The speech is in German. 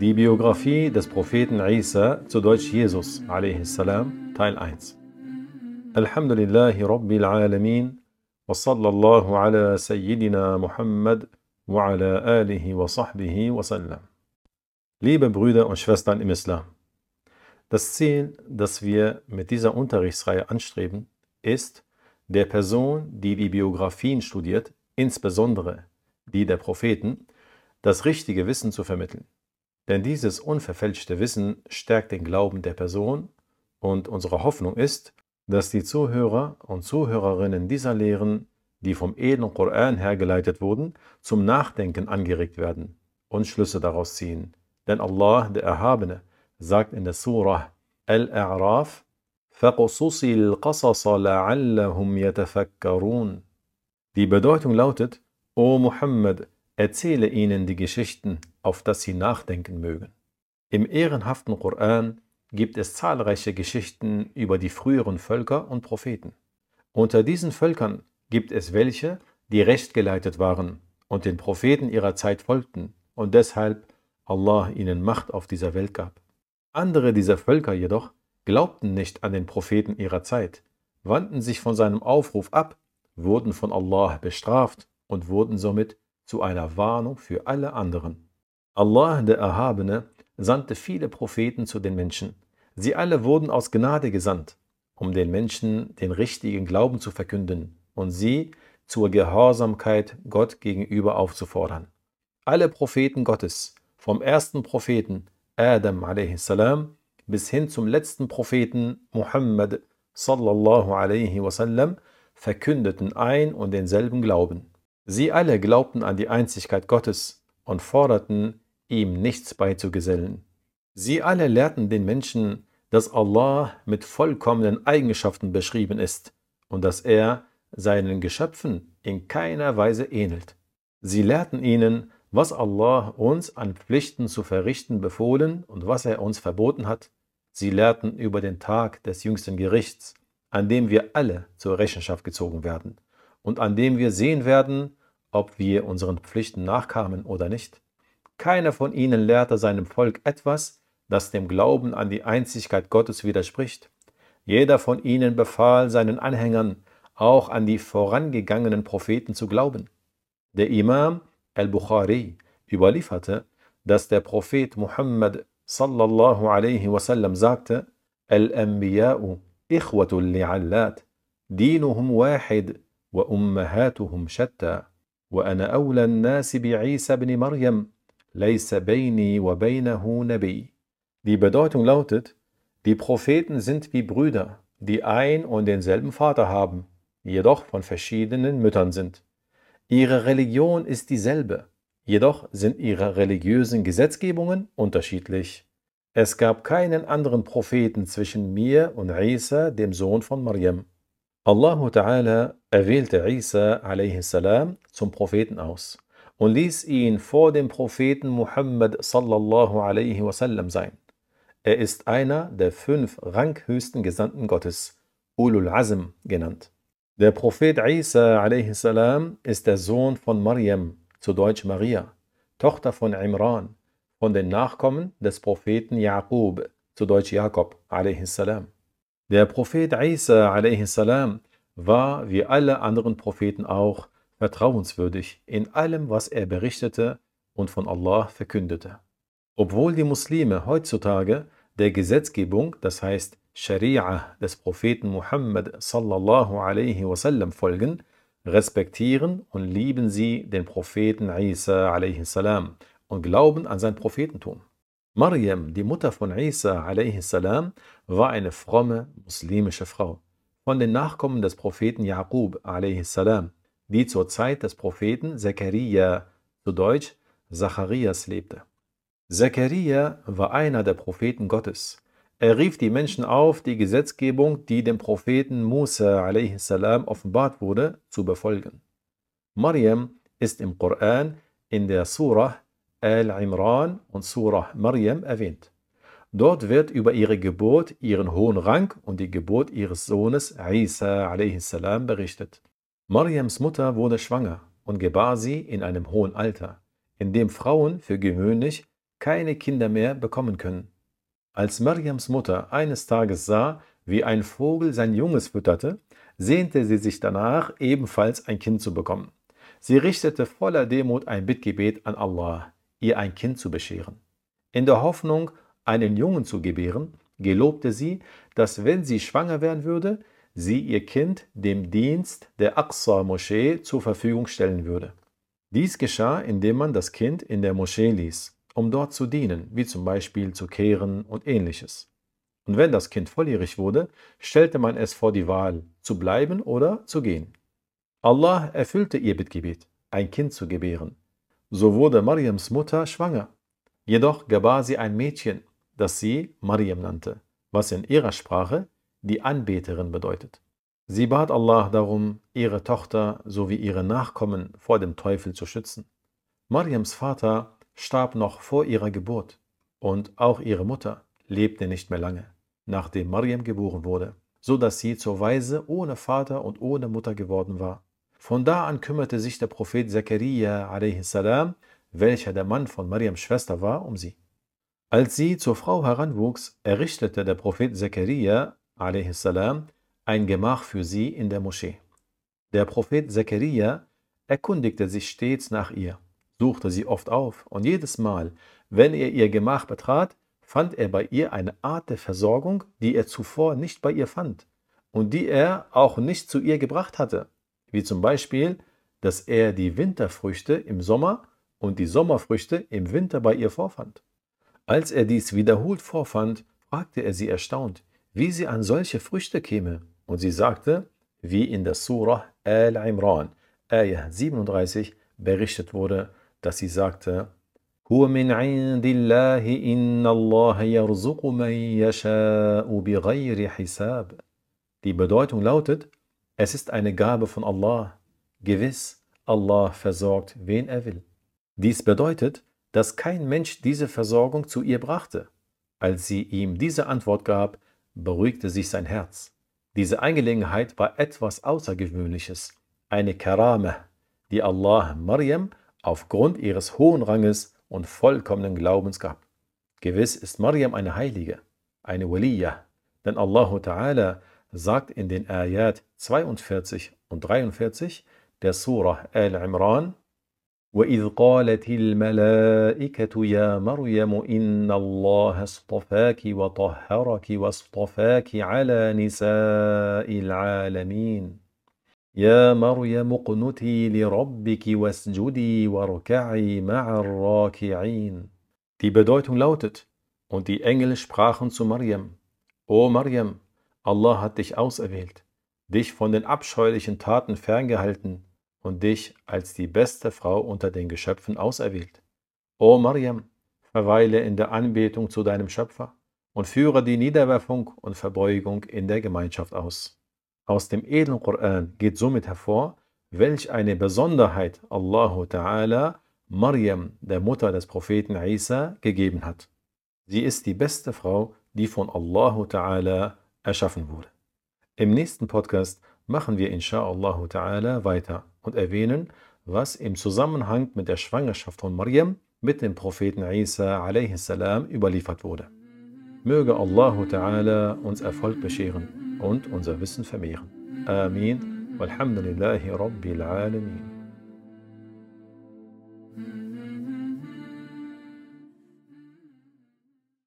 Die Biografie des Propheten Isa, zu Deutsch Jesus, a.s., Teil 1. Alhamdulillahi Rabbil Alamin, wa sallallahu ala Sayyidina Muhammad wa ala alihi wa sahbihi wa sallam. Liebe Brüder und Schwestern im Islam, das Ziel, das wir mit dieser Unterrichtsreihe anstreben, ist, der Person, die die Biografien studiert, insbesondere die der Propheten, das richtige Wissen zu vermitteln. Denn dieses unverfälschte Wissen stärkt den Glauben der Person und unsere Hoffnung ist, dass die Zuhörer und Zuhörerinnen dieser Lehren, die vom edlen Koran hergeleitet wurden, zum Nachdenken angeregt werden und Schlüsse daraus ziehen. Denn Allah, der Erhabene, sagt in der Surah Al-A'raf, فَقُصُصِ الْقَصَصَ لَعَلَّهُمْ يَتَفَكَّرُونَ Die Bedeutung lautet, O Muhammad, erzähle ihnen die Geschichten, auf dass sie nachdenken mögen. Im ehrenhaften Koran gibt es zahlreiche Geschichten über die früheren Völker und Propheten. Unter diesen Völkern gibt es welche, die rechtgeleitet waren und den Propheten ihrer Zeit folgten und deshalb Allah ihnen Macht auf dieser Welt gab. Andere dieser Völker jedoch glaubten nicht an den Propheten ihrer Zeit, wandten sich von seinem Aufruf ab, wurden von Allah bestraft und wurden somit zu einer Warnung für alle anderen. Allah, der Erhabene, sandte viele Propheten zu den Menschen. Sie alle wurden aus Gnade gesandt, um den Menschen den richtigen Glauben zu verkünden und sie zur Gehorsamkeit Gott gegenüber aufzufordern. Alle Propheten Gottes, vom ersten Propheten Adam a.s. bis hin zum letzten Propheten Muhammad sallallahu alaihi wasallam, verkündeten ein und denselben Glauben. Sie alle glaubten an die Einzigkeit Gottes und forderten, ihm nichts beizugesellen. Sie alle lehrten den Menschen, dass Allah mit vollkommenen Eigenschaften beschrieben ist und dass er seinen Geschöpfen in keiner Weise ähnelt. Sie lehrten ihnen, was Allah uns an Pflichten zu verrichten befohlen und was er uns verboten hat. Sie lehrten über den Tag des jüngsten Gerichts, an dem wir alle zur Rechenschaft gezogen werden und an dem wir sehen werden, ob wir unseren Pflichten nachkamen oder nicht. Keiner von ihnen lehrte seinem Volk etwas, das dem Glauben an die Einzigkeit Gottes widerspricht. Jeder von ihnen befahl seinen Anhängern, auch an die vorangegangenen Propheten zu glauben. Der Imam al-Bukhari überlieferte, dass der Prophet Muhammad sallallahu alaihi wasallam sagte, Al-Anbiya'u ikhwatul li'allat, dinuhum wahid wa ummahatuhum shatta. وأنا أولى الناس بعيسى بن مريم ليس بيني وبينه نبي. Die Bedeutung lautet, die Propheten sind wie Brüder, die ein und denselben Vater haben, jedoch von verschiedenen Müttern sind. Ihre Religion ist dieselbe, jedoch sind ihre religiösen Gesetzgebungen unterschiedlich. Es gab keinen anderen Propheten zwischen mir und Isa, dem Sohn von Maryam. Allah Ta'ala erwählte Isa a.s. zum Propheten aus und ließ ihn vor dem Propheten Muhammad sallallahu alaihi wasallam sein. Er ist einer der fünf ranghöchsten Gesandten Gottes, Ulul Azm genannt. Der Prophet Isa a.s. ist der Sohn von Maryam, zu Deutsch Maria, Tochter von Imran, von den Nachkommen des Propheten Jaqub, zu Deutsch Jakob a.s. Der Prophet Isa a.s. war, wie alle anderen Propheten auch, vertrauenswürdig in allem, was er berichtete und von Allah verkündete. Obwohl die Muslime heutzutage der Gesetzgebung, das heißt Scharia des Propheten Muhammad sallallahu alaihi wasallam folgen, respektieren und lieben sie den Propheten Isa alaihi salam und glauben an sein Prophetentum. Maryam, die Mutter von Isa a.s., war eine fromme muslimische Frau, von den Nachkommen des Propheten Jaqub a.s., die zur Zeit des Propheten Zechariah, zu Deutsch Zacharias, lebte. Zechariah war einer der Propheten Gottes. Er rief die Menschen auf, die Gesetzgebung, die dem Propheten Musa a.s. offenbart wurde, zu befolgen. Maryam ist im Koran in der Surah Al-Imran und Surah Maryam erwähnt. Dort wird über ihre Geburt, ihren hohen Rang und die Geburt ihres Sohnes Isa a.s. berichtet. Maryams Mutter wurde schwanger und gebar sie in einem hohen Alter, in dem Frauen für gewöhnlich keine Kinder mehr bekommen können. Als Mariams Mutter eines Tages sah, wie ein Vogel sein Junges fütterte, sehnte sie sich danach, ebenfalls ein Kind zu bekommen. Sie richtete voller Demut ein Bittgebet an Allah, ihr ein Kind zu bescheren. In der Hoffnung, einen Jungen zu gebären, gelobte sie, dass wenn sie schwanger werden würde, sie ihr Kind dem Dienst der Aqsa-Moschee zur Verfügung stellen würde. Dies geschah, indem man das Kind in der Moschee ließ um dort zu dienen, wie zum Beispiel zu kehren und ähnliches. Und wenn das Kind volljährig wurde, stellte man es vor die Wahl, zu bleiben oder zu gehen. Allah erfüllte ihr Bittgebet, ein Kind zu gebären. So wurde Mariams Mutter schwanger. Jedoch gebar sie ein Mädchen, das sie Mariam nannte, was in ihrer Sprache die Anbeterin bedeutet. Sie bat Allah darum, ihre Tochter sowie ihre Nachkommen vor dem Teufel zu schützen. Mariams Vater starb noch vor ihrer Geburt und auch ihre Mutter lebte nicht mehr lange, nachdem Mariam geboren wurde, so dass sie zur Weise ohne Vater und ohne Mutter geworden war. Von da an kümmerte sich der Prophet Zakaria a.s., welcher der Mann von Mariams Schwester war, um sie. Als sie zur Frau heranwuchs, errichtete der Prophet Zakaria a.s. ein Gemach für sie in der Moschee. Der Prophet Zakaria erkundigte sich stets nach ihr suchte sie oft auf, und jedes Mal, wenn er ihr Gemach betrat, fand er bei ihr eine Art der Versorgung, die er zuvor nicht bei ihr fand und die er auch nicht zu ihr gebracht hatte, wie zum Beispiel, dass er die Winterfrüchte im Sommer und die Sommerfrüchte im Winter bei ihr vorfand. Als er dies wiederholt vorfand, fragte er sie erstaunt, wie sie an solche Früchte käme, und sie sagte, wie in der Surah Al-Imran, Ayah 37, berichtet wurde, dass sie sagte, هو من عند الله إن الله يرزق من يشاء بغير حساب. Die Bedeutung lautet, es ist eine Gabe von Allah. Gewiss, Allah versorgt, wen er will. Dies bedeutet, dass kein Mensch diese Versorgung zu ihr brachte. Als sie ihm diese Antwort gab, beruhigte sich sein Herz. Diese Angelegenheit war etwas Außergewöhnliches, eine Karame, die Allah Maryam aufgrund ihres hohen Ranges und vollkommenen Glaubens gab. Gewiss ist Maryam eine Heilige, eine Waliyah, denn Allah Ta'ala sagt in den Ayat 42 und 43 der Surah Al-Imran, وإذ قالت الملائكة يا مريم إن الله اصطفاك وطهرك واصطفاك على نساء العالمين يا مريم اقنتي لربك واسجدي واركعي مع الراكعين. Die Bedeutung lautet, und die Engel sprachen zu Mariam, O Mariam, Allah hat dich auserwählt, dich von den abscheulichen Taten ferngehalten und dich als die beste Frau unter den Geschöpfen auserwählt. O Mariam, verweile in der Anbetung zu deinem Schöpfer und führe die Niederwerfung und Verbeugung in der Gemeinschaft aus. Aus dem edlen Koran geht somit hervor, welch eine Besonderheit Allahu Ta'ala Maryam, der Mutter des Propheten Isa, gegeben hat. Sie ist die beste Frau, die von Allahu Ta'ala erschaffen wurde. Im nächsten Podcast machen wir insha'Allah Ta'ala weiter und erwähnen, was im Zusammenhang mit der Schwangerschaft von Maryam mit dem Propheten Isa a.s. überliefert wurde. Möge Allahu Ta'ala uns Erfolg bescheren und unser Wissen vermehren. Amin. Walhamdulillahi Rabbil Alamin.